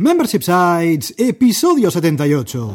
Membership Sites, episodio 78.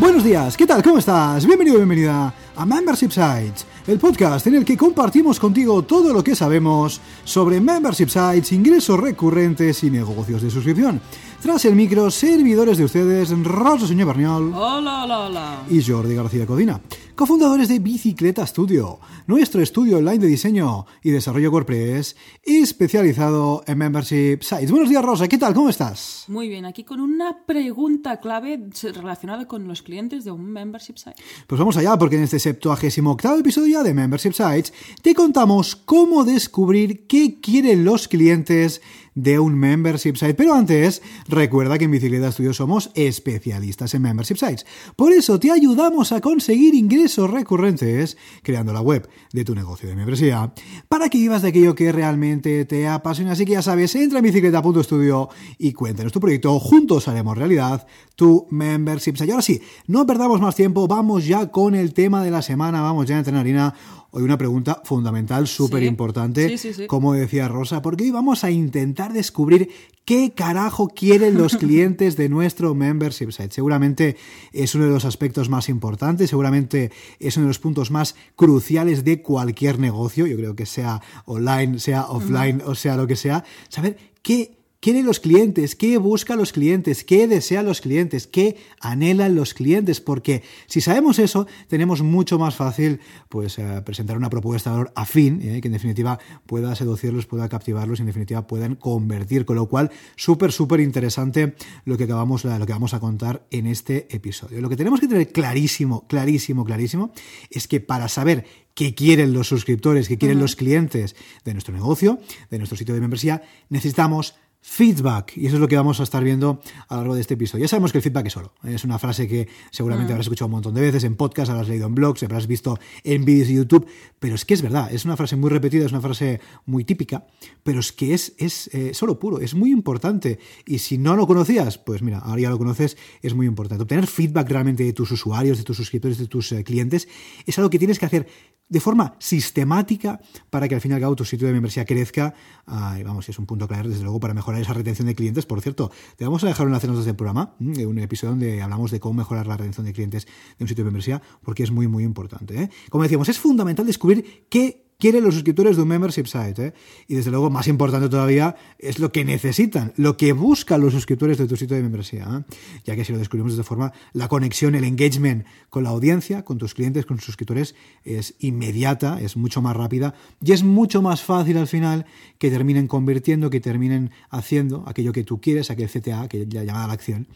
Buenos días, ¿qué tal? ¿Cómo estás? Bienvenido, bienvenida a Membership Sites, el podcast en el que compartimos contigo todo lo que sabemos sobre membership sites, ingresos recurrentes y negocios de suscripción. Tras el micro, servidores de ustedes, Rosa Señor Barniol Hola, hola, hola. y Jordi García Codina, cofundadores de Bicicleta Studio, nuestro estudio online de diseño y desarrollo WordPress especializado en membership sites. Buenos días, Rosa, ¿qué tal? ¿Cómo estás? Muy bien, aquí con una pregunta clave relacionada con los clientes de un membership site. Pues vamos allá, porque en este 78 episodio de Membership Sites te contamos cómo descubrir qué quieren los clientes de un membership site. Pero antes, recuerda que en Bicicleta Studio somos especialistas en membership sites. Por eso te ayudamos a conseguir ingresos recurrentes creando la web de tu negocio de membresía para que vivas de aquello que realmente te apasiona. Así que ya sabes, entra en bicicleta.studio y cuéntanos tu proyecto. Juntos haremos realidad tu membership site. Y ahora sí, no perdamos más tiempo, vamos ya con el tema de la semana, vamos ya a entrar en harina. Hoy una pregunta fundamental, súper importante, Sí, sí, sí. como decía Rosa, porque hoy vamos a intentar descubrir qué carajo quieren los clientes de nuestro membership site. Seguramente es uno de los aspectos más importantes, seguramente es uno de los puntos más cruciales de cualquier negocio, yo creo que sea online, sea offline o sea lo que sea, saber qué quieren los clientes, qué buscan los clientes, qué desean los clientes, qué anhelan los clientes, porque si sabemos eso, tenemos mucho más fácil pues eh, presentar una propuesta de valor afín, eh, que en definitiva pueda seducirlos, pueda captivarlos y en definitiva puedan convertir, con lo cual súper, súper interesante lo que acabamos, lo que vamos a contar en este episodio. Lo que tenemos que tener clarísimo, clarísimo, clarísimo, es que para saber qué quieren los suscriptores, qué quieren los clientes de nuestro negocio, de nuestro sitio de membresía, necesitamos feedback. Y eso es lo que vamos a estar viendo a lo largo de este episodio. Ya sabemos que el feedback es oro. Es una frase que seguramente habrás escuchado un montón de veces en podcast, habrás leído en blogs, habrás visto en vídeos de YouTube. Pero es que es verdad, es una frase muy repetida, es una frase muy típica, pero es que es, es eh, solo puro, es muy importante. Y si no lo conocías, pues mira, ahora ya lo conoces, es muy importante. Obtener feedback realmente de tus usuarios, de tus suscriptores, de tus eh, clientes, es algo que tienes que hacer de forma sistemática para que al fin y al cabo tu sitio de membresía crezca. Ah, y vamos, es un punto clave, desde luego, para mejorar esa retención de clientes. Por cierto, te vamos a dejar un enlace en las notas del programa, un episodio donde hablamos de cómo mejorar la retención de clientes de un sitio de membresía, porque es muy, muy importante. ¿eh? Como decíamos, es fundamental descubrir qué quieren los suscriptores de un membership site. ¿eh? Y desde luego, más importante todavía, es lo que necesitan, lo que buscan los suscriptores de tu sitio de membresía. ¿eh? Ya que si lo descubrimos de esta forma, la conexión, el engagement con la audiencia, con tus clientes, con tus suscriptores, es inmediata, es mucho más rápida y es mucho más fácil al final que terminen convirtiendo, que terminen haciendo aquello que tú quieres, aquel CTA, que la llamada a la acción,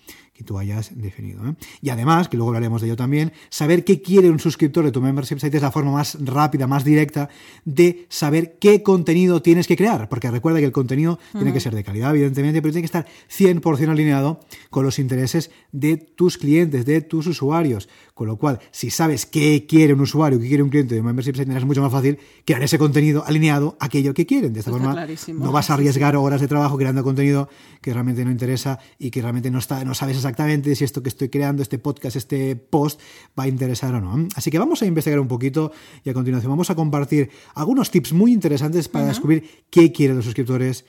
que tú hayas definido. ¿eh? Y además, que luego hablaremos de ello también, saber qué quiere un suscriptor de tu membership site es la forma más rápida, más directa de saber qué contenido tienes que crear. Porque recuerda que el contenido tiene que ser de calidad, evidentemente, pero tiene que estar 100% alineado con los intereses de tus clientes, de tus usuarios. Con lo cual, si sabes qué quiere un usuario, qué quiere un cliente de un membership site, tendrás mucho más fácil crear ese contenido alineado a aquello que quieren. De esta forma, clarísimo. no vas a arriesgar horas de trabajo creando contenido que realmente no interesa y que realmente no, está, no sabes exactamente si esto que estoy creando, este podcast, este post, va a interesar o no. Así que vamos a investigar un poquito y a continuación vamos a compartir algunos tips muy interesantes para descubrir qué quieren los suscriptores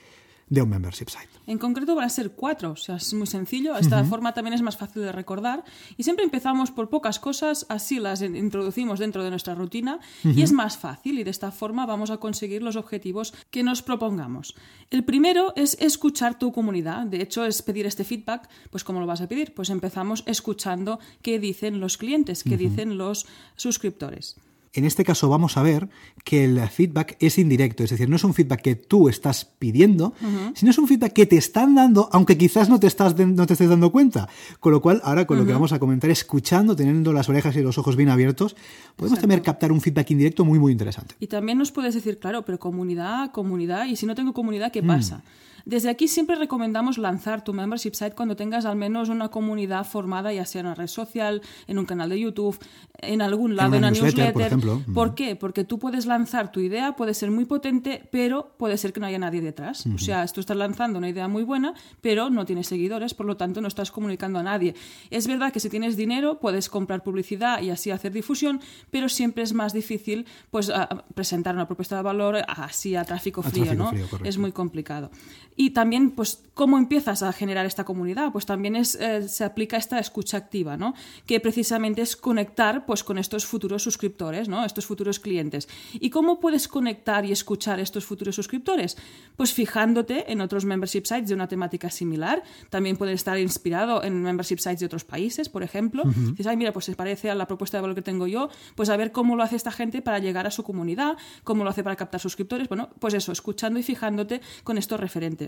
de un membership site. En concreto van a ser cuatro, o sea, es muy sencillo. Esta forma también es más fácil de recordar. Y siempre empezamos por pocas cosas, así las in- introducimos dentro de nuestra rutina y es más fácil y de esta forma vamos a conseguir los objetivos que nos propongamos. El primero es escuchar tu comunidad. De hecho, es pedir este feedback. Pues ¿cómo lo vas a pedir? Pues empezamos escuchando qué dicen los clientes, qué dicen los suscriptores. En este caso vamos a ver que el feedback es indirecto, es decir, no es un feedback que tú estás pidiendo, sino es un feedback que te están dando, aunque quizás no te, estás de- no te estés dando cuenta. Con lo cual, ahora con lo que vamos a comentar, escuchando, teniendo las orejas y los ojos bien abiertos, podemos también captar un feedback indirecto muy, muy interesante. Y también nos puedes decir, claro, pero comunidad, comunidad, y si no tengo comunidad, ¿qué pasa? Desde aquí siempre recomendamos lanzar tu membership site cuando tengas al menos una comunidad formada, ya sea en una red social, en un canal de YouTube, en algún lado, en una, newsletter. Por, ejemplo. ¿Por qué? Porque tú puedes lanzar tu idea, puede ser muy potente, pero puede ser que no haya nadie detrás. O sea, tú estás lanzando una idea muy buena, pero no tienes seguidores, por lo tanto no estás comunicando a nadie. Es verdad que si tienes dinero puedes comprar publicidad y así hacer difusión, pero siempre es más difícil pues presentar una propuesta de valor así a tráfico frío, ¿no? es muy complicado. Y también, pues, ¿cómo empiezas a generar esta comunidad? Pues también es, eh, se aplica esta escucha activa, ¿no? Que precisamente es conectar pues, con estos futuros suscriptores, ¿no? Estos futuros clientes. ¿Y cómo puedes conectar y escuchar estos futuros suscriptores? Pues fijándote en otros membership sites de una temática similar. También puede estar inspirado en membership sites de otros países, por ejemplo. Dices, ay, mira, pues se parece a la propuesta de valor que tengo yo, pues a ver cómo lo hace esta gente para llegar a su comunidad, cómo lo hace para captar suscriptores. Bueno, pues eso, escuchando y fijándote con estos referentes.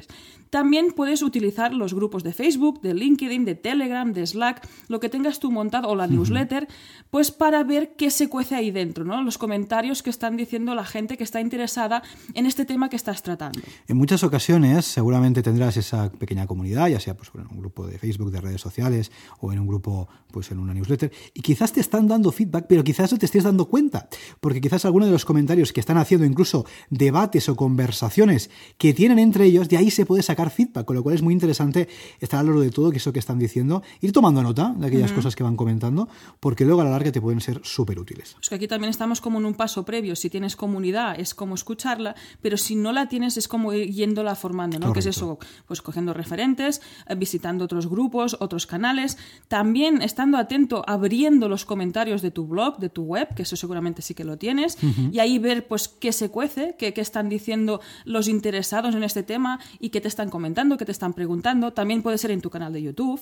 También puedes utilizar los grupos de Facebook, de LinkedIn, de Telegram, de Slack, lo que tengas tú montado o la newsletter, pues para ver qué se cuece ahí dentro, ¿no? Los comentarios que están diciendo la gente que está interesada en este tema que estás tratando. En muchas ocasiones seguramente tendrás esa pequeña comunidad, ya sea pues, en un grupo de Facebook, de redes sociales o en un grupo, pues en una newsletter, y quizás te están dando feedback, pero quizás no te estés dando cuenta, porque quizás alguno de los comentarios que están haciendo incluso debates o conversaciones que tienen entre ellos, de ahí se puede sacar feedback, con lo cual es muy interesante estar al loro de todo que eso que están diciendo, ir tomando nota de aquellas cosas que van comentando, porque luego a la larga te pueden ser súper útiles. Es que aquí también estamos como en un paso previo. Si tienes comunidad es como escucharla, pero si no la tienes es como ir yéndola formando, ¿no? Que es eso, pues cogiendo referentes, eh, visitando otros grupos, otros canales, también estando atento, abriendo los comentarios de tu blog, de tu web, que eso seguramente sí que lo tienes, y ahí ver pues qué se cuece, qué, qué están diciendo los interesados en este tema y qué te están comentando, qué te están preguntando. También puede ser en tu canal de YouTube.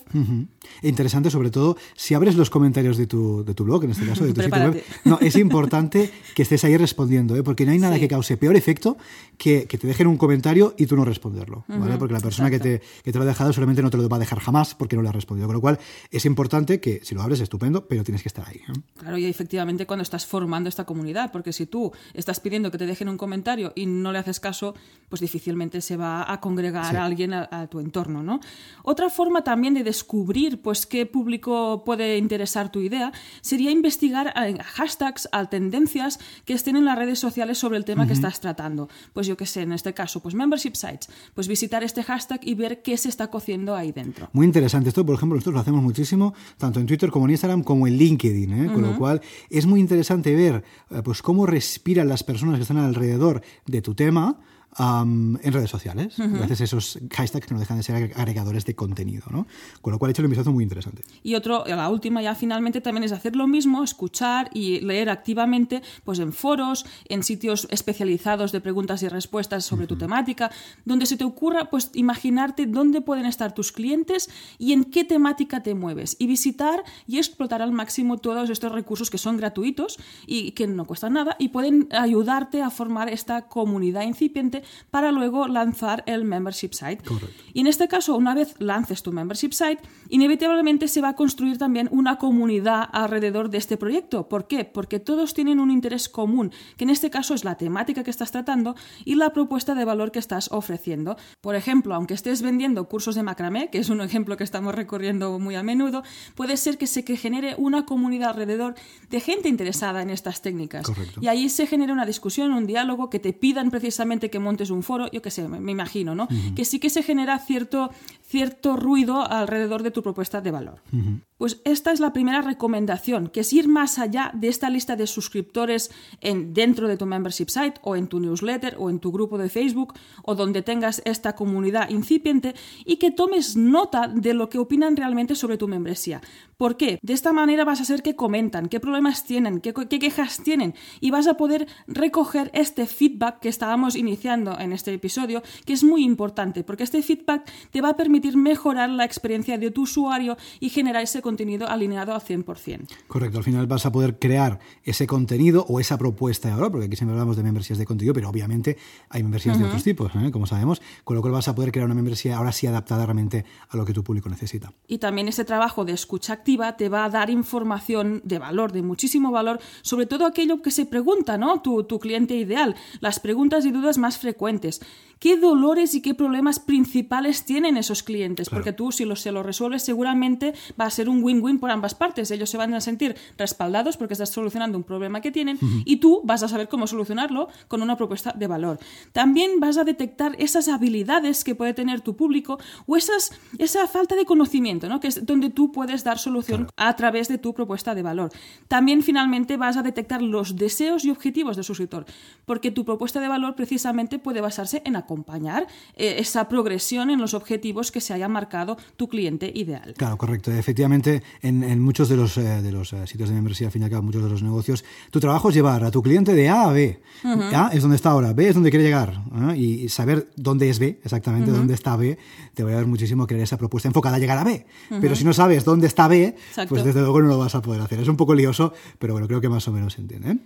Interesante, sobre todo, si abres los comentarios de tu, de tu blog, en este caso, de tu sitio web. No, es importante que estés ahí respondiendo, ¿eh? porque no hay nada que cause peor efecto que, que, te dejen un comentario y tú no responderlo, ¿vale? Porque la persona que te, que te, lo ha dejado solamente no te lo va a dejar jamás porque no le ha respondido. Con lo cual, es importante que si lo abres, estupendo, pero tienes que estar ahí. ¿eh? Claro, y efectivamente cuando estás formando esta comunidad, porque si tú estás pidiendo que te dejen un comentario y no le haces caso, pues difícilmente se va a congregar a alguien a, a, tu entorno, ¿no? Otra forma también de descubrir pues qué público puede interesar tu idea sería investigar a hashtags, a tendencias que estén en las redes sociales sobre el tema que estás tratando. Pues yo qué sé, en este caso, pues membership sites, pues visitar este hashtag y ver qué se está cociendo ahí dentro. Muy interesante. Esto, por ejemplo, nosotros lo hacemos muchísimo, tanto en Twitter como en Instagram, como en LinkedIn, ¿eh? con lo cual es muy interesante ver eh, pues cómo respiran las personas que están alrededor de tu tema um, en redes sociales, uh -huh. gracias a esos hashtags que no dejan de ser agregadores de contenido, ¿no? Con lo cual he hecho un vistazo muy interesante. Y otro, la última ya finalmente también es hacer lo mismo, escuchar y leer activamente pues en foros, en sitios especializados de preguntas y respuestas sobre uh -huh. tu temática, donde se te ocurra pues imaginarte dónde pueden estar tus clientes y en qué temática te mueves y visitar y explotar al máximo todos estos recursos que son gratuitos y que no cuestan nada y pueden ayudarte a formar esta comunidad incipiente para luego lanzar el membership site. Correcto. Y en este caso, una vez lances tu membership site, inevitablemente se va a construir también una comunidad alrededor de este proyecto. ¿Por qué? Porque todos tienen un interés común, que en este caso es la temática que estás tratando y la propuesta de valor que estás ofreciendo. Por ejemplo, aunque estés vendiendo cursos de macramé, que es un ejemplo que estamos recorriendo muy a menudo, puede ser que se genere una comunidad alrededor de gente interesada en estas técnicas. Correcto. Y ahí se genera una discusión, un diálogo que te pidan precisamente que montes un foro, yo qué sé, me, me imagino, ¿no? Uh -huh. Que sí que se genera cierto, cierto ruido alrededor de tu propuesta de valor. Uh -huh. Pues esta es la primera recomendación, que es ir más allá de esta lista de suscriptores en, dentro de tu membership site o en tu newsletter o en tu grupo de Facebook o donde tengas esta comunidad incipiente y que tomes nota de lo que opinan realmente sobre tu membresía. ¿Por qué? De esta manera vas a saber qué comentan, qué problemas tienen, qué, qué quejas tienen y vas a poder recoger este feedback que estábamos iniciando en este episodio, que es muy importante porque este feedback te va a permitir mejorar la experiencia de tu usuario y generar ese contenido alineado al 100%. Correcto, al final vas a poder crear ese contenido o esa propuesta de valor, porque aquí siempre hablamos de membresías de contenido, pero obviamente hay membresías uh -huh. de otros tipos, ¿eh? como sabemos, con lo cual vas a poder crear una membresía ahora sí adaptada realmente a lo que tu público necesita. Y también ese trabajo de escucha activa te va a dar información de valor, de muchísimo valor, sobre todo aquello que se pregunta, ¿no? Tu, tu cliente ideal, las preguntas y dudas más frecuentes qué dolores y qué problemas principales tienen esos clientes, porque tú si lo, se lo resuelves seguramente va a ser un win-win por ambas partes. Ellos se van a sentir respaldados porque estás solucionando un problema que tienen y tú vas a saber cómo solucionarlo con una propuesta de valor. También vas a detectar esas habilidades que puede tener tu público o esas, esa falta de conocimiento, ¿no? que es donde tú puedes dar solución a través de tu propuesta de valor. También finalmente vas a detectar los deseos y objetivos del suscriptor, porque tu propuesta de valor precisamente puede basarse en acompañar eh, esa progresión en los objetivos que se haya marcado tu cliente ideal. Claro, correcto. Efectivamente, en, muchos de los, eh, de los eh, sitios de membresía, al fin y al cabo, muchos de los negocios, tu trabajo es llevar a tu cliente de A a B. A es donde está ahora, B es donde quiere llegar. Y saber dónde es B, exactamente dónde está B, te va a dar muchísimo querer esa propuesta enfocada a llegar a B. Pero si no sabes dónde está B, pues desde luego no lo vas a poder hacer. Es un poco lioso, pero bueno, creo que más o menos se entiende.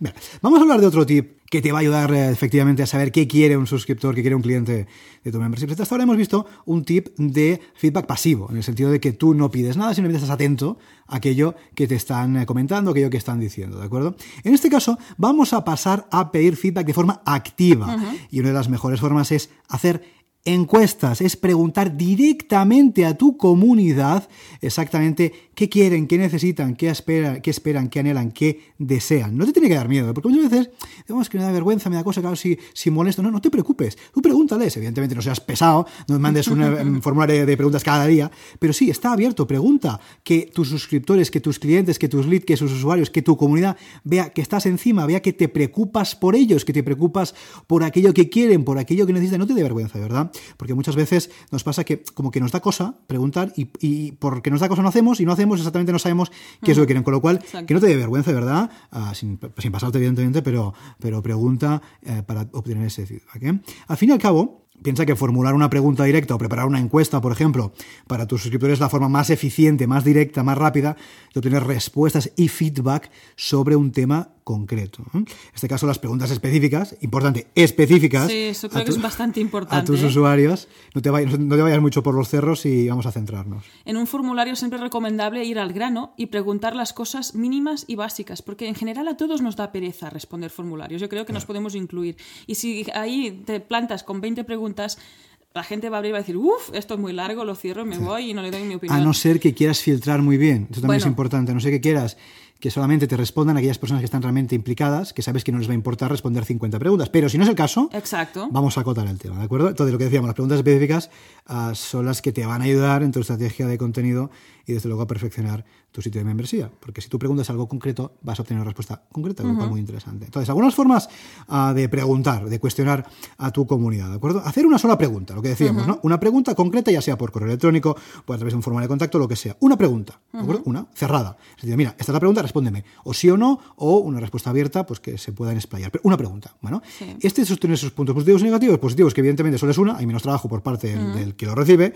vamos a hablar de otro tip que te va a ayudar eh, efectivamente a saber qué quiere un suscriptor, qué quiere un cliente de tu membership. Hasta ahora hemos visto un tip de feedback pasivo, en el sentido de que tú no pides nada, simplemente estás atento a aquello que te están eh, comentando, aquello que están diciendo, ¿de acuerdo? En este caso, vamos a pasar a pedir feedback de forma activa. Y una de las mejores formas es hacer encuestas, es preguntar directamente a tu comunidad exactamente qué quieren, qué necesitan, qué esperan, qué esperan, qué anhelan, qué desean. No te tiene que dar miedo, porque muchas veces, digamos que me da vergüenza, me da cosa, claro, si, si molesto. No, no te preocupes, tú pregúntales. Evidentemente no seas pesado, no mandes un formulario de preguntas cada día, pero sí, está abierto, pregunta, que tus suscriptores, que tus clientes, que tus leads, que sus usuarios, que tu comunidad vea que estás encima, vea que te preocupas por ellos, que te preocupas por aquello que quieren, por aquello que necesitan. No te dé vergüenza, ¿verdad? Porque muchas veces nos pasa que como que nos da cosa preguntar y, y porque nos da cosa no hacemos y no hacemos exactamente no sabemos qué es lo que quieren. Con lo cual, que no te dé vergüenza, ¿verdad? Ah, sin, pasarte, evidentemente, pero, pero pregunta eh, para obtener ese feedback. ¿eh? Al fin y al cabo, Piensa que formular una pregunta directa o preparar una encuesta, por ejemplo, para tus suscriptores es la forma más eficiente, más directa, más rápida de obtener respuestas y feedback sobre un tema concreto. En este caso, las preguntas específicas, importante, específicas. Sí, eso creo que es bastante importante. A tus ¿eh? usuarios. No te, vayas, no te vayas mucho por los cerros y vamos a centrarnos. En un formulario siempre es recomendable ir al grano y preguntar las cosas mínimas y básicas, porque en general a todos nos da pereza responder formularios. Yo creo que nos podemos incluir. Y si ahí te plantas con 20 preguntas, la gente va a abrir y va a decir, uff, esto es muy largo, lo cierro, me voy y no le doy mi opinión. A no ser que quieras filtrar muy bien, eso también es importante, a no ser que quieras que solamente te respondan aquellas personas que están realmente implicadas, que sabes que no les va a importar responder 50 preguntas. Pero si no es el caso, Exacto. vamos a acotar el tema, ¿de acuerdo? Entonces, lo que decíamos, las preguntas específicas uh, son las que te van a ayudar en tu estrategia de contenido y desde luego a perfeccionar tu sitio de membresía. Porque si tú preguntas algo concreto, vas a obtener una respuesta concreta, uh -huh. muy interesante. Entonces, algunas formas uh, de preguntar, de cuestionar a tu comunidad, ¿de acuerdo? Hacer una sola pregunta, lo que decíamos, uh -huh. ¿no? Una pregunta concreta, ya sea por correo electrónico, o a través de un formulario de contacto, lo que sea. Una pregunta, ¿de acuerdo? Una cerrada. Es decir, mira, esta es la pregunta, respóndeme. O sí o no, o una respuesta abierta, pues que se puedan explayar. Pero una pregunta, bueno. Sí. Este tiene sus puntos positivos y negativos. Positivos, que evidentemente solo es una, hay menos trabajo por parte del, del que lo recibe.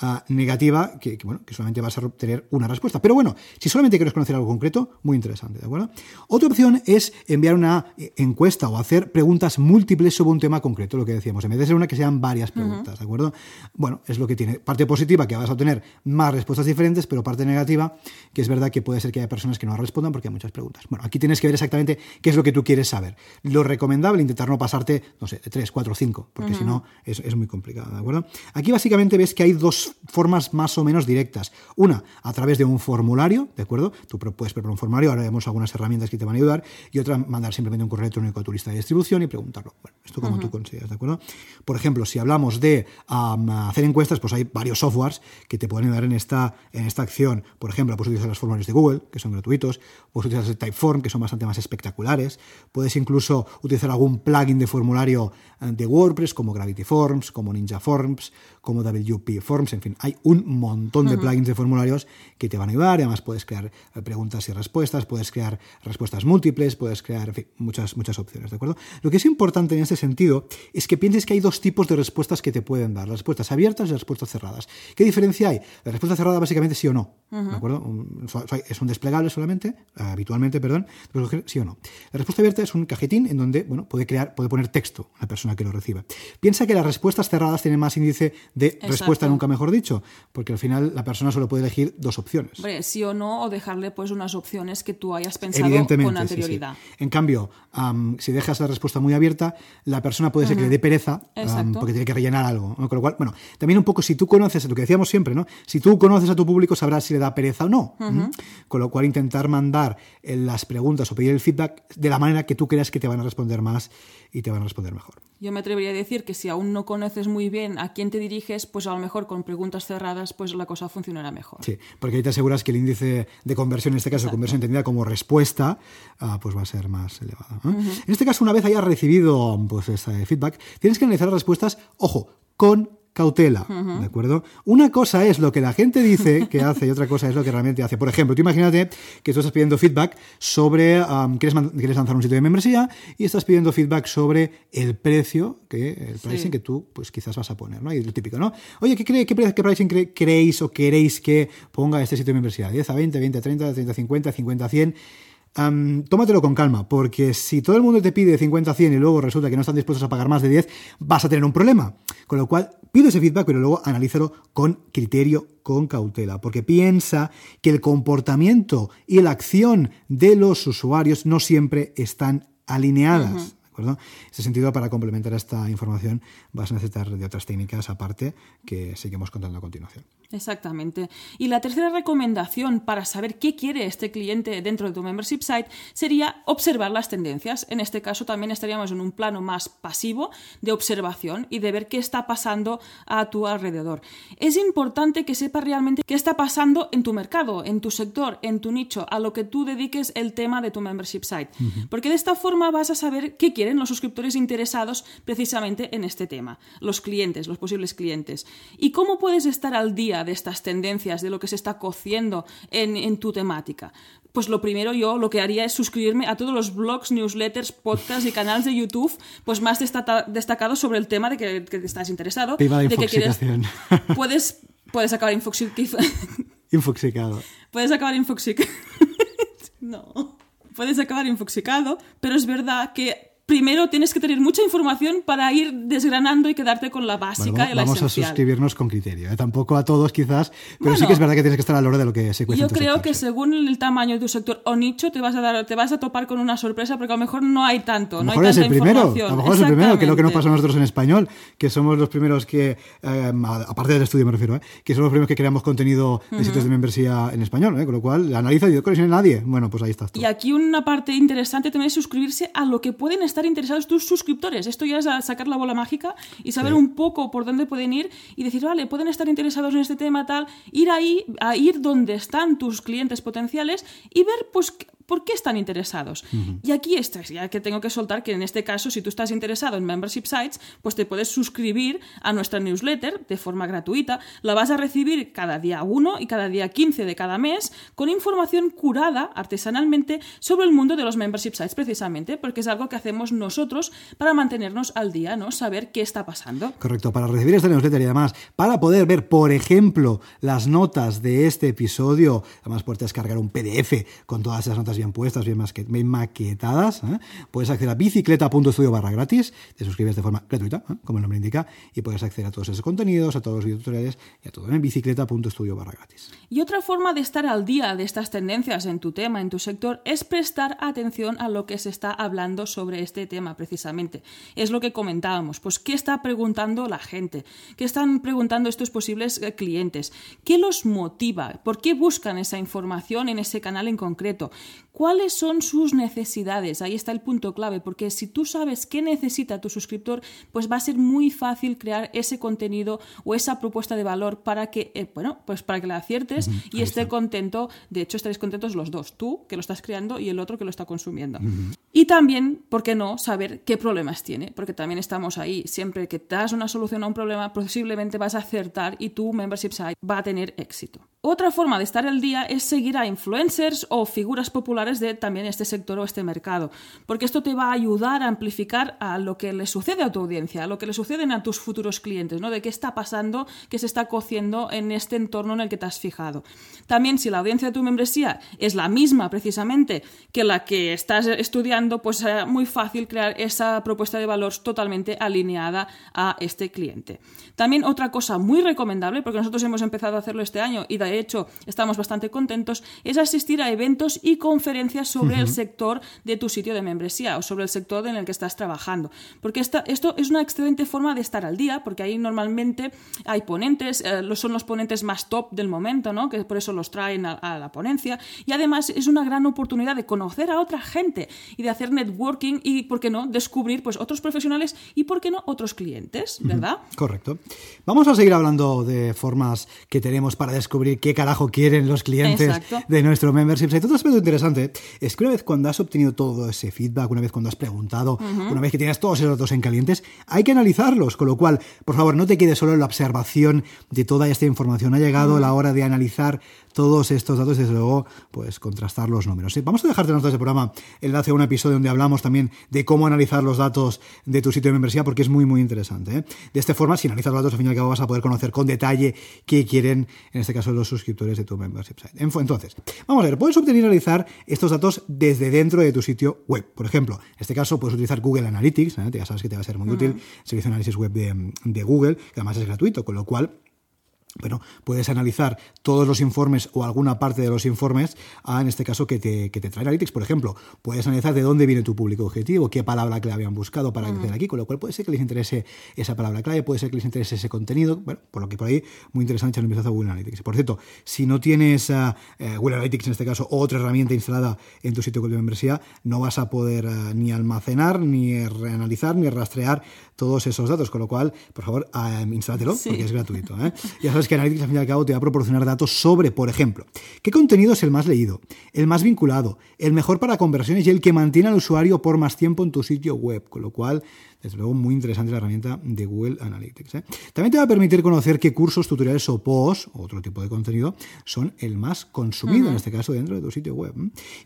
Uh, negativa, que, que, bueno, que solamente vas a obtener una respuesta. Pero bueno, si solamente quieres conocer algo concreto, muy interesante, ¿de acuerdo? Otra opción es enviar una eh, encuesta o hacer preguntas múltiples sobre un tema concreto, lo que decíamos, en vez de ser una que sean varias preguntas, uh -huh. ¿de acuerdo? Bueno, es lo que tiene. Parte positiva, que vas a obtener más respuestas diferentes, pero parte negativa, que es verdad que puede ser que haya personas que no respondan porque hay muchas preguntas. Bueno, aquí tienes que ver exactamente qué es lo que tú quieres saber. Lo recomendable, intentar no pasarte, no sé, de 3, 4, 5, porque uh -huh. si no es, es muy complicado, ¿de acuerdo? Aquí básicamente ves que hay dos formas más o menos directas. Una, a través de un formulario, ¿de acuerdo? Tú puedes preparar un formulario, ahora vemos algunas herramientas que te van a ayudar, y otra, mandar simplemente un correo electrónico a tu lista de distribución y preguntarlo. Bueno, esto como uh -huh. tú consideras, ¿de acuerdo? Por ejemplo, si hablamos de um, hacer encuestas, pues hay varios softwares que te pueden ayudar en esta, en esta acción. Por ejemplo, puedes utilizar los formularios de Google, que son gratuitos, puedes utilizar el Typeform, que son bastante más espectaculares, puedes incluso utilizar algún plugin de formulario eh, de WordPress, como Gravity Forms, como Ninja Forms, como WP Forms, en fin, hay un montón de uh -huh. plugins de formularios que te van a ayudar además puedes crear eh, preguntas y respuestas, puedes crear respuestas múltiples, puedes crear en fin, muchas, muchas opciones, ¿de acuerdo? Lo que es importante en este sentido es que pienses que hay dos tipos de respuestas que te pueden dar, las respuestas abiertas y las respuestas cerradas. ¿Qué diferencia hay? La respuesta cerrada básicamente sí o no, uh -huh. ¿de acuerdo? Es un desplegable solamente, abiertamente, habitualmente, perdón, sí o no. La respuesta abierta es un cajetín en donde, bueno, puede crear, puede poner texto la persona que lo reciba. Piensa que las respuestas cerradas tienen más índice de respuesta nunca mejor dicho, porque al final la persona solo puede elegir dos opciones. Sí o no, o dejarle pues unas opciones que tú hayas pensado con anterioridad. En cambio, si dejas la respuesta muy abierta, la persona puede ser que le dé pereza porque tiene que rellenar algo. Con lo cual, bueno, también un poco si tú conoces, lo que decíamos siempre, ¿no? Si tú conoces a tu público, sabrás si le da pereza o no. Con lo cual, intentar mandar eh, las preguntas o pedir el feedback de la manera que tú creas que te van a responder más y te van a responder mejor. Yo me atrevería a decir que si aún no conoces muy bien a quién te diriges, pues a lo mejor con preguntas cerradas, pues la cosa funcionará mejor. Sí, porque ahí te aseguras que el índice de conversión, en este caso conversión entendida como respuesta, ah, pues va a ser más elevado. En este caso, una vez hayas recibido pues, ese feedback, tienes que analizar las respuestas, ojo, con cautela, ¿de acuerdo? Una cosa es lo que la gente dice que hace y otra cosa es lo que realmente hace. Por ejemplo, tú imagínate que tú estás pidiendo feedback sobre, quieres, quieres, lanzar un sitio de membresía y estás pidiendo feedback sobre el precio, que el pricing que tú pues quizás vas a poner, ¿no? Y lo típico, ¿no? Oye, ¿qué, qué, qué pricing creéis o queréis que ponga este sitio de membresía? ¿10 a 20, 20 a 30, 30 a 50, 50 a 100? Tómatelo con calma, porque si todo el mundo te pide 50 a 100 y luego resulta que no están dispuestos a pagar más de 10, vas a tener un problema. Con lo cual, pide ese feedback, pero luego analízalo con criterio, con cautela, porque piensa que el comportamiento y la acción de los usuarios no siempre están alineadas. En ese sentido, para complementar esta información, vas a necesitar de otras técnicas aparte que seguimos contando a continuación. Exactamente. Y la tercera recomendación para saber qué quiere este cliente dentro de tu membership site sería observar las tendencias. En este caso también estaríamos en un plano más pasivo de observación y de ver qué está pasando a tu alrededor. Es importante que sepas realmente qué está pasando en tu mercado, en tu sector, en tu nicho, a lo que tú dediques el tema de tu membership site. Porque de esta forma vas a saber qué quieren los suscriptores interesados precisamente en este tema, los clientes, los posibles clientes. ¿Y cómo puedes estar al día de estas tendencias, de lo que se está cociendo en, tu temática? Pues lo primero yo lo que haría es suscribirme a todos los blogs, newsletters, podcasts y canales de YouTube pues más destacados sobre el tema de que, estás interesado. de que quieres, puedes, puedes acabar infoxicado. Puedes acabar infoxicado. no. Puedes acabar infoxicado, pero es verdad que primero tienes que tener mucha información para ir desgranando y quedarte con la básica y la Vamos a suscribirnos con criterio, ¿eh? tampoco a todos quizás, pero sí que es verdad que tienes que estar a la hora de lo que se cuesta. Yo creo que según el tamaño de tu sector o nicho te vas a dar, te vas a topar con una sorpresa porque a lo mejor no hay tanto, a lo mejor es el primero, a lo mejor es el primero, que es lo que nos pasa a nosotros en español, que somos los primeros que, eh, aparte del estudio me refiero, ¿eh? que somos los primeros que creamos contenido de sitios de membresía en español, con lo cual analiza y yo creo que no hay nadie. Bueno, pues ahí estás Y aquí una parte interesante también es suscribirse a lo que pueden estar interesados tus suscriptores. Esto ya es sacar la bola mágica y saber un poco por dónde pueden ir y decir, vale, pueden estar interesados en este tema, tal, ir ahí, a ir donde están tus clientes potenciales y ver, pues, ¿Por qué están interesados? Y aquí está, ya que tengo que soltar que en este caso, si tú estás interesado en membership sites, pues te puedes suscribir a nuestra newsletter de forma gratuita. La vas a recibir cada día 1 y cada día 15 de cada mes con información curada artesanalmente sobre el mundo de los membership sites, precisamente, porque es algo que hacemos nosotros para mantenernos al día, ¿no? Saber qué está pasando. Correcto, para recibir esta newsletter y además para poder ver, por ejemplo, las notas de este episodio, además puedes descargar un PDF con todas esas notas bien puestas, bien, maquetadas, ¿eh? puedes acceder a bicicleta.studio barra gratis, te suscribes de forma gratuita, ¿eh? como el nombre indica, y puedes acceder a todos esos contenidos, a todos los tutoriales y a todo en bicicleta.studio barra gratis. Y otra forma de estar al día de estas tendencias en tu tema, en tu sector, es prestar atención a lo que se está hablando sobre este tema precisamente. Es lo que comentábamos, pues qué está preguntando la gente, qué están preguntando estos posibles eh, clientes, qué los motiva, por qué buscan esa información en ese canal en concreto, cuáles son sus necesidades. Ahí está el punto clave, porque si tú sabes qué necesita tu suscriptor, pues va a ser muy fácil crear ese contenido o esa propuesta de valor para que, eh, bueno, pues para que la aciertes y esté contento. De hecho, estaréis contentos los dos, tú que lo estás creando y el otro que lo está consumiendo. Y también, ¿por qué no?, saber qué problemas tiene, porque también estamos ahí. Siempre que das una solución a un problema, posiblemente vas a acertar y tu membership site va a tener éxito. Otra forma de estar al día es seguir a influencers o figuras populares de también este sector o este mercado, porque esto te va a ayudar a amplificar a lo que le sucede a tu audiencia, a lo que le suceden a tus futuros clientes, ¿no? De qué está pasando, qué se está cociendo en este entorno en el que te has fijado. También si la audiencia de tu membresía es la misma precisamente que la que estás estudiando, pues será muy fácil crear esa propuesta de valor totalmente alineada a este cliente. También otra cosa muy recomendable, porque nosotros hemos empezado a hacerlo este año y de hecho estamos bastante contentos, es asistir a eventos y conferencias sobre el sector de tu sitio de membresía o sobre el sector en el que estás trabajando. Porque esto es una excelente forma de estar al día, porque ahí normalmente hay ponentes, eh, son los ponentes más top del momento, ¿no? que por eso los traen a, a, la ponencia. Y además es una gran oportunidad de conocer a otra gente y de hacer networking y, ¿por qué no?, descubrir pues, otros profesionales y, ¿por qué no?, otros clientes, ¿verdad? Correcto. Vamos a seguir hablando de formas que tenemos para descubrir qué carajo quieren los clientes Exacto. de nuestro membership site. Otro aspecto interesante es que una vez cuando has obtenido todo ese feedback, una vez cuando has preguntado, una vez que tienes todos esos datos en calientes, hay que analizarlos. Con lo cual, por favor, no te quedes solo en la observación de toda esta información. Ha llegado la hora de analizar todos estos datos y desde luego pues contrastar los números. Sí, vamos a dejarte en notas de programa el enlace a un episodio donde hablamos también de cómo analizar los datos de tu sitio de membresía porque es muy muy interesante. ¿eh? De esta forma, si analizas los datos, al fin y al cabo vas a poder conocer con detalle qué quieren, en este caso, los suscriptores de tu membership site. Entonces, vamos a ver, puedes obtener y analizar estos datos desde dentro de tu sitio web. Por ejemplo, en este caso puedes utilizar Google Analytics, ¿eh? ya sabes que te va a ser muy uh -huh. útil, servicio de análisis web de, de Google, que además es gratuito, con lo cual bueno, puedes analizar todos los informes o alguna parte de los informes, a, en este caso, que te, que te trae Analytics. Por ejemplo, puedes analizar de dónde viene tu público objetivo, qué palabra clave han buscado para acceder aquí, con lo cual puede ser que les interese esa palabra clave, puede ser que les interese ese contenido. Bueno, por lo que por ahí, muy interesante echar un vistazo a Google Analytics. Por cierto, si no tienes uh, Google Analytics, en este caso, o otra herramienta instalada en tu sitio web de membresía, no vas a poder uh, ni almacenar, ni reanalizar, ni rastrear todos esos datos, con lo cual, por favor, instálatelo, sí. porque es gratuito. ¿eh? Ya sabes que Analytics, al fin y al cabo, te va a proporcionar datos sobre, por ejemplo, qué contenido es el más leído, el más vinculado, el mejor para conversiones y el que mantiene al usuario por más tiempo en tu sitio web, con lo cual desde luego, muy interesante la herramienta de Google Analytics. ¿eh? También te va a permitir conocer qué cursos, tutoriales o posts, o otro tipo de contenido, son el más consumido, uh -huh. en este caso, dentro de tu sitio web.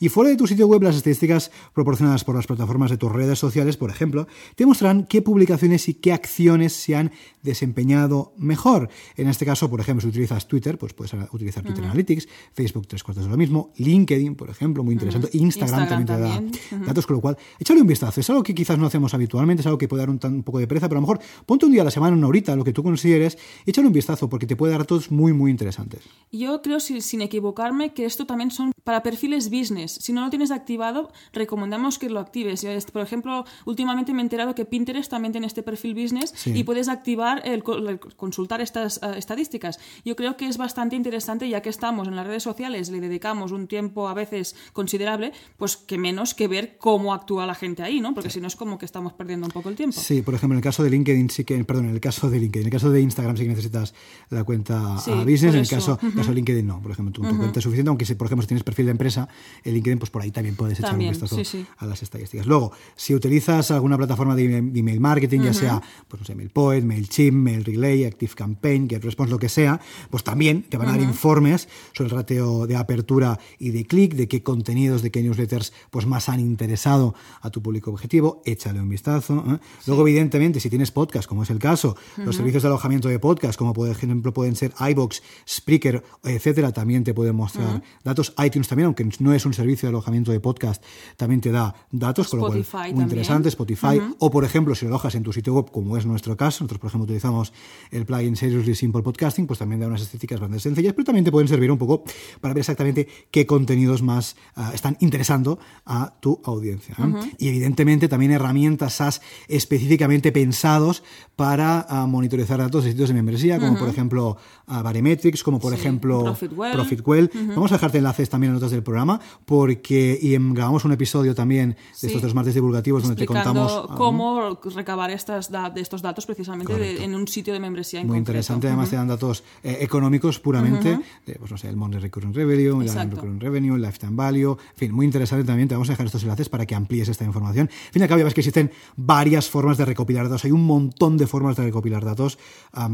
Y fuera de tu sitio web, las estadísticas proporcionadas por las plataformas de tus redes sociales, por ejemplo, te mostrarán qué publicaciones y qué acciones se han desempeñado mejor. En este caso, por ejemplo, si utilizas Twitter, pues puedes utilizar Twitter uh -huh. Analytics, Facebook tres cuartos de lo mismo, LinkedIn, por ejemplo, muy interesante, uh -huh. Instagram, Instagram, también te da datos, con lo cual, échale un vistazo. Es algo que quizás no hacemos habitualmente, es algo que puede dar un, un, poco de pereza, pero a lo mejor ponte un día a la semana, una horita, lo que tú consideres, échale un vistazo porque te puede dar datos muy, muy interesantes. Yo creo, sin equivocarme, que esto también son para perfiles business. Si no lo tienes activado, recomendamos que lo actives. Por ejemplo, últimamente me he enterado que Pinterest también tiene este perfil business sí. y puedes activar el, el consultar estas uh, estadísticas. Yo creo que es bastante interesante, ya que estamos en las redes sociales, le dedicamos un tiempo a veces considerable, pues que menos que ver cómo actúa la gente ahí, ¿no? Porque sí. si no es como que estamos perdiendo un poco el tiempo. Sí, por ejemplo, en el caso de LinkedIn sí que, perdón, en el caso de LinkedIn, en el caso de Instagram sí que necesitas la cuenta sí, a business, en el caso, Uh -huh. caso de LinkedIn no, por ejemplo, tu, Uh -huh. cuenta es suficiente, aunque si, por ejemplo, si tienes perfil de empresa, en LinkedIn, pues por ahí también puedes echar También, un vistazo sí, sí. a las estadísticas. Luego, si utilizas alguna plataforma de email, de email marketing, ya sea, pues no sé, MailPoet, MailChimp, MailRelay, ActiveCampaign, GetResponse, lo que sea, pues también te van a dar informes sobre el ratio de apertura y de clic, de qué contenidos, de qué newsletters pues más han interesado a tu público objetivo, échale un vistazo. ¿eh? Luego, evidentemente, si tienes podcast, como es el caso, los servicios de alojamiento de podcast, como por ejemplo pueden ser iBox, Spreaker, etcétera, también te pueden mostrar datos. iTunes también, aunque no es un servicio de alojamiento de podcast, también te da datos, con lo cual Spotify muy también. interesante. Spotify, o por ejemplo, si lo alojas en tu sitio web, como es nuestro caso, nosotros por ejemplo utilizamos el plugin Seriously Simple Podcasting, pues también da unas estéticas bastante sencillas, pero también te pueden servir un poco para ver exactamente qué contenidos más ah, están interesando a tu audiencia. ¿eh? Y evidentemente también herramientas SaaS específicamente pensados para ah, monitorizar datos de sitios de membresía, como por ejemplo uh, como por ejemplo Profitwell. Profitwell. Vamos a dejarte enlaces también en notas del programa, porque y grabamos un episodio también de Sí. estos tres martes divulgativos donde te contamos... ah, cómo recabar estas de estos datos precisamente de- en un sitio de membresía en Muy concreto. interesante, además te dan datos eh, económicos puramente, de, pues no sé, el Monthly Recurring Revenue, el. Recurring Revenue, el Lifetime Value, en fin, muy interesante también, te vamos a dejar estos enlaces para que amplíes esta información. Al fin y al cabo, ya ves que existen varias formas de recopilar datos, hay un montón de formas de recopilar datos,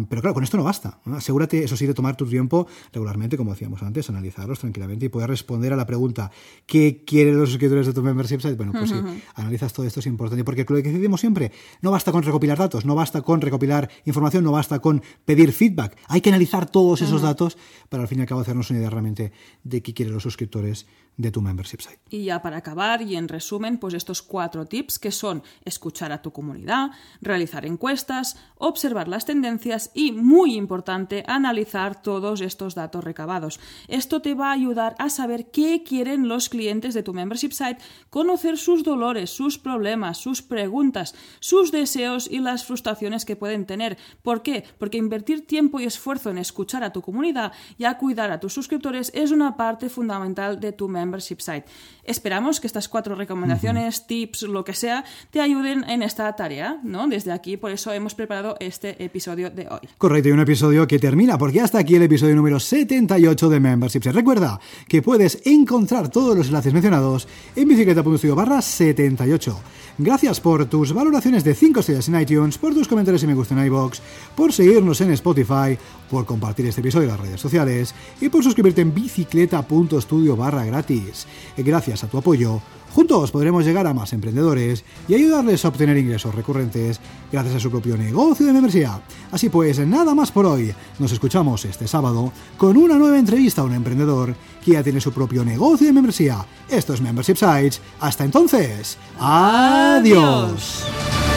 pero claro, con esto no basta. ¿no? Asegúrate, eso sí, de tomar tu tiempo regularmente, como decíamos antes, analizarlos tranquilamente y poder responder a la pregunta, ¿qué quieren los suscriptores de tu membership site? Bueno, pues sí, analizas todo esto, es importante, porque lo que decimos siempre, no basta con recopilar datos, no basta con recopilar información, no basta con pedir feedback, hay que analizar todos esos datos para al fin y al cabo hacernos una idea realmente de qué quieren los suscriptores de tu membership site. Y ya para acabar y en resumen, pues estos cuatro tips que son escuchar a tu comunidad, realizar encuestas, observar las tendencias y, muy importante, analizar todos estos datos recabados. Esto te va a ayudar a saber qué quieren los clientes de tu membership site, conocer sus dolores, sus problemas, sus preguntas, sus deseos y las frustraciones que pueden tener. ¿Por qué? Porque invertir tiempo y esfuerzo en escuchar a tu comunidad y a cuidar a tus suscriptores es una parte fundamental de tu membership site. Esperamos que estas cuatro recomendaciones, tips, lo que sea, te ayuden en esta tarea, ¿no? Desde aquí, por eso hemos preparado este episodio de hoy. Correcto, y un episodio que termina, porque hasta aquí el episodio número 78 de Membership Site. Recuerda que puedes encontrar todos los enlaces mencionados en bicicleta.studio barra 78. Gracias por tus valoraciones de 5 estrellas en iTunes, por tus comentarios y me gusta en iBox, por seguirnos en Spotify, por compartir este episodio en las redes sociales y por suscribirte en bicicleta.studio barra gratis. Gracias a tu apoyo, Juntos podremos llegar a más emprendedores y ayudarles a obtener ingresos recurrentes gracias a su propio negocio de membresía. Así pues, nada más por hoy. Nos escuchamos este sábado con una nueva entrevista a un emprendedor que ya tiene su propio negocio de membresía. Esto es Membership Sites. Hasta entonces, adiós. Adiós.